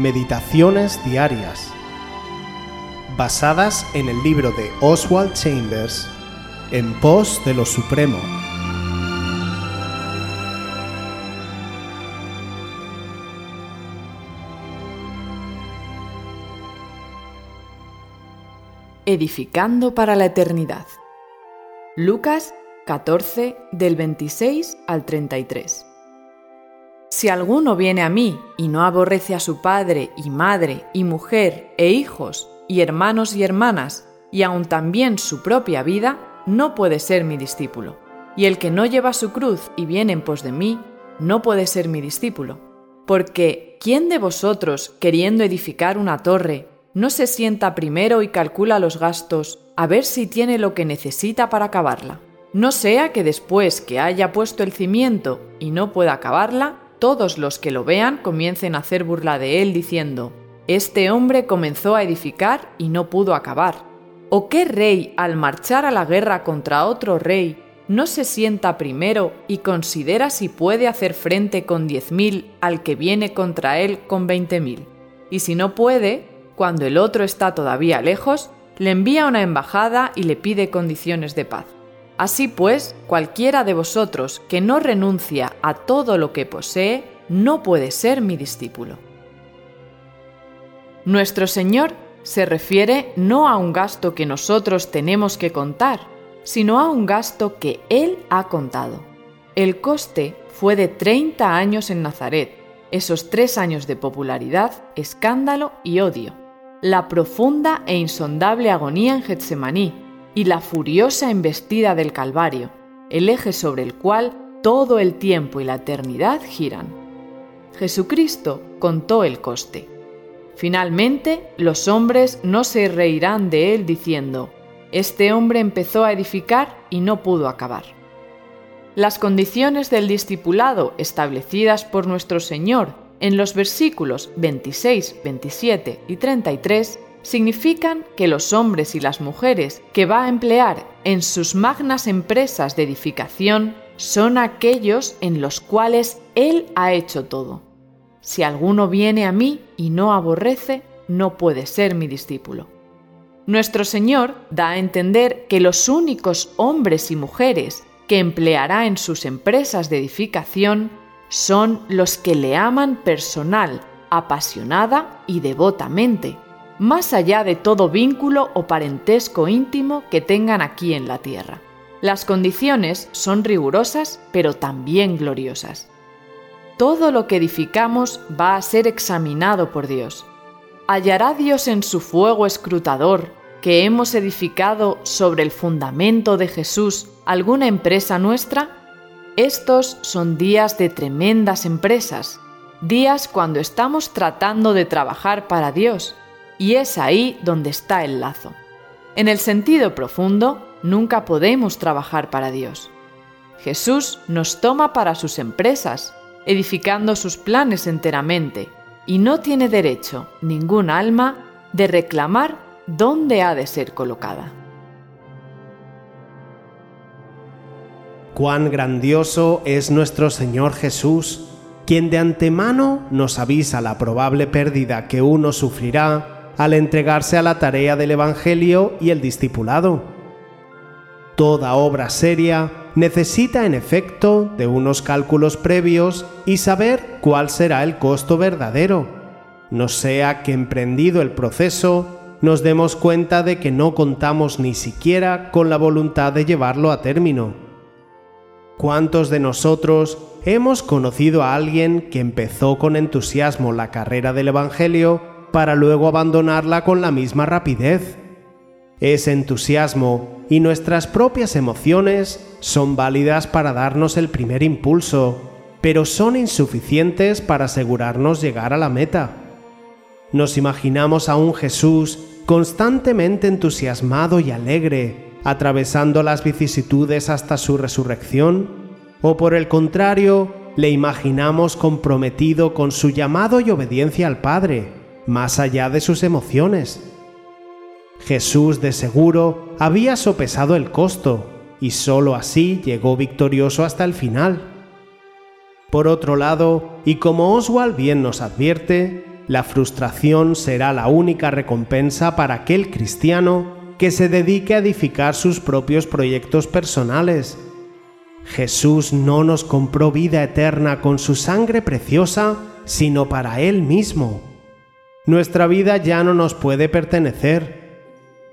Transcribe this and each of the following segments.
Meditaciones Diarias, basadas en el libro de Oswald Chambers, En pos de lo Supremo. Edificando para la eternidad. Lucas 14 del 26 al 33. Si alguno viene a mí y no aborrece a su padre y madre y mujer e hijos y hermanos y hermanas y aun también su propia vida, no puede ser mi discípulo. Y el que no lleva su cruz y viene en pos de mí, no puede ser mi discípulo. Porque ¿quién de vosotros, queriendo edificar una torre, no se sienta primero y calcula los gastos a ver si tiene lo que necesita para acabarla? No sea que después que haya puesto el cimiento y no pueda acabarla, todos los que lo vean comiencen a hacer burla de él diciendo, Este hombre comenzó a edificar y no pudo acabar. ¿O qué rey, al marchar a la guerra contra otro rey, no se sienta primero y considera si puede hacer frente con diez mil al que viene contra él con veinte mil? Y si no puede, cuando el otro está todavía lejos, le envía una embajada y le pide condiciones de paz. Así pues, cualquiera de vosotros que no renuncia a todo lo que posee, no puede ser mi discípulo. Nuestro Señor se refiere no a un gasto que nosotros tenemos que contar, sino a un gasto que Él ha contado. El coste fue de 30 años en Nazaret, esos tres años de popularidad, escándalo y odio, la profunda e insondable agonía en Getsemaní, y la furiosa embestida del Calvario, el eje sobre el cual todo el tiempo y la eternidad giran. Jesucristo contó el coste. Finalmente, los hombres no se reirán de él diciendo, este hombre empezó a edificar y no pudo acabar. Las condiciones del discipulado establecidas por nuestro Señor en los versículos 26, 27 y 33 significan que los hombres y las mujeres que va a emplear en sus magnas empresas de edificación son aquellos en los cuales Él ha hecho todo. Si alguno viene a mí y no aborrece, no puede ser mi discípulo. Nuestro Señor da a entender que los únicos hombres y mujeres que empleará en sus empresas de edificación son los que le aman personal, apasionada y devotamente más allá de todo vínculo o parentesco íntimo que tengan aquí en la tierra. Las condiciones son rigurosas, pero también gloriosas. Todo lo que edificamos va a ser examinado por Dios. ¿Hallará Dios en su fuego escrutador que hemos edificado sobre el fundamento de Jesús alguna empresa nuestra? Estos son días de tremendas empresas, días cuando estamos tratando de trabajar para Dios y es ahí donde está el lazo. En el sentido profundo, nunca podemos trabajar para Dios. Jesús nos toma para sus empresas, edificando sus planes enteramente, y no tiene derecho ningún alma de reclamar dónde ha de ser colocada. Cuán grandioso es nuestro Señor Jesús, quien de antemano nos avisa la probable pérdida que uno sufrirá al entregarse a la tarea del Evangelio y el discipulado. Toda obra seria necesita en efecto de unos cálculos previos y saber cuál será el costo verdadero, no sea que emprendido el proceso nos demos cuenta de que no contamos ni siquiera con la voluntad de llevarlo a término. ¿Cuántos de nosotros hemos conocido a alguien que empezó con entusiasmo la carrera del Evangelio para luego abandonarla con la misma rapidez. Ese entusiasmo y nuestras propias emociones son válidas para darnos el primer impulso, pero son insuficientes para asegurarnos llegar a la meta. Nos imaginamos a un Jesús constantemente entusiasmado y alegre, atravesando las vicisitudes hasta su resurrección, o por el contrario, le imaginamos comprometido con su llamado y obediencia al Padre, más allá de sus emociones. Jesús de seguro había sopesado el costo y sólo así llegó victorioso hasta el final. Por otro lado, y como Oswald bien nos advierte, la frustración será la única recompensa para aquel cristiano que se dedique a edificar sus propios proyectos personales. Jesús no nos compró vida eterna con su sangre preciosa, sino para Él mismo. Nuestra vida ya no nos puede pertenecer.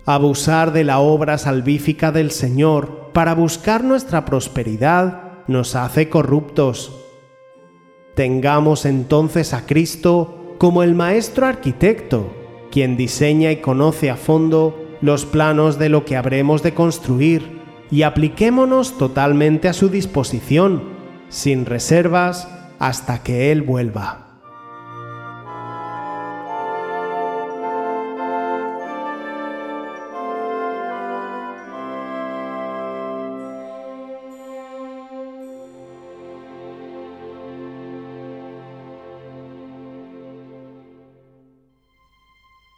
Abusar de la obra salvífica del Señor para buscar nuestra prosperidad nos hace corruptos. Tengamos entonces a Cristo como el maestro arquitecto, quien diseña y conoce a fondo los planos de lo que habremos de construir y apliquémonos totalmente a su disposición, sin reservas, hasta que Él vuelva.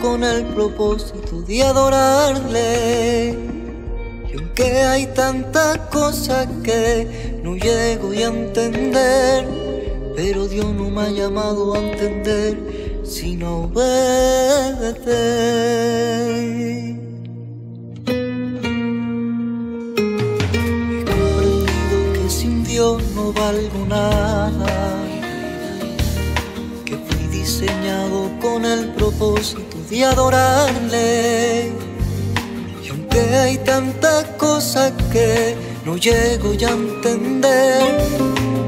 con el propósito de adorarle. Y aunque hay tantas cosas que no llego a entender, pero Dios no me ha llamado a entender sino obedecer. Valgo nada, que fui diseñado con el propósito de adorarle. Y aunque hay tantas cosas que no llego ya a entender,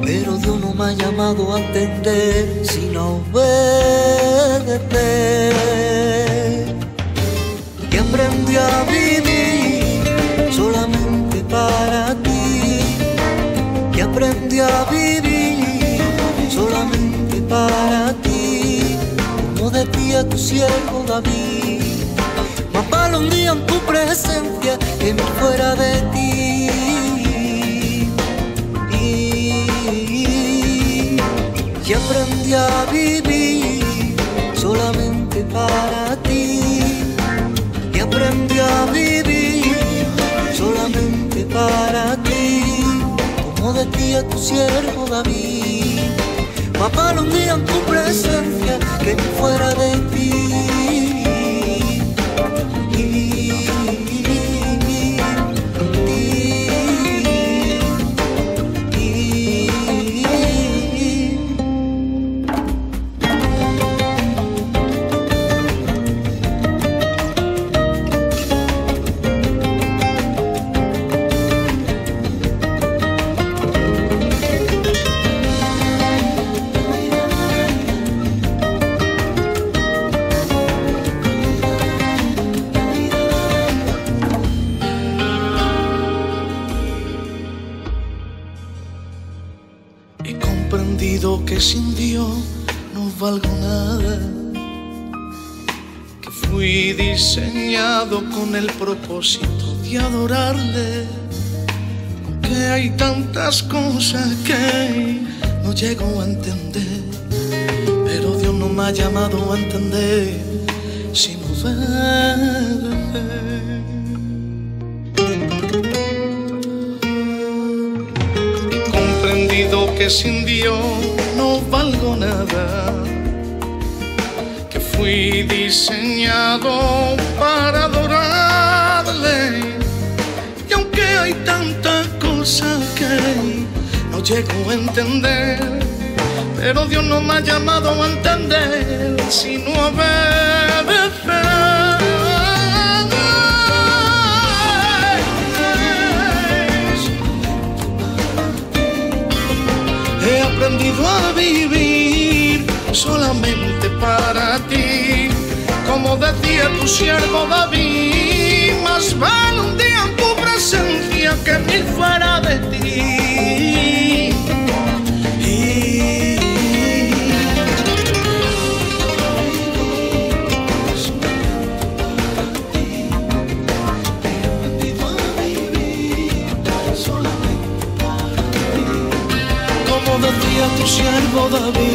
pero Dios no me ha llamado a entender sino obedecer. Y aprendí a vivir a vivir solamente para ti decía tu siervo David. Más vale un día en tu presencia que me fuera de ti. Y, aprendí a vivir solamente para ti. Como decía tu siervo David. Papá, día en tu presencia que fuera de ti. que valgo nada, que fui diseñado con el propósito de adorarle, aunque hay tantas cosas que no llego a entender, pero Dios no me ha llamado a entender sino ver. que sin Dios no valgo nada, fui diseñado para adorarle. Y aunque hay tantas cosas que no llego a entender, pero Dios no me ha llamado a entender, sino a obedecer. Aprendido a vivir solamente para ti. Como decía tu siervo David, más vale un día en tu presencia que mil fuera de ti. Como decía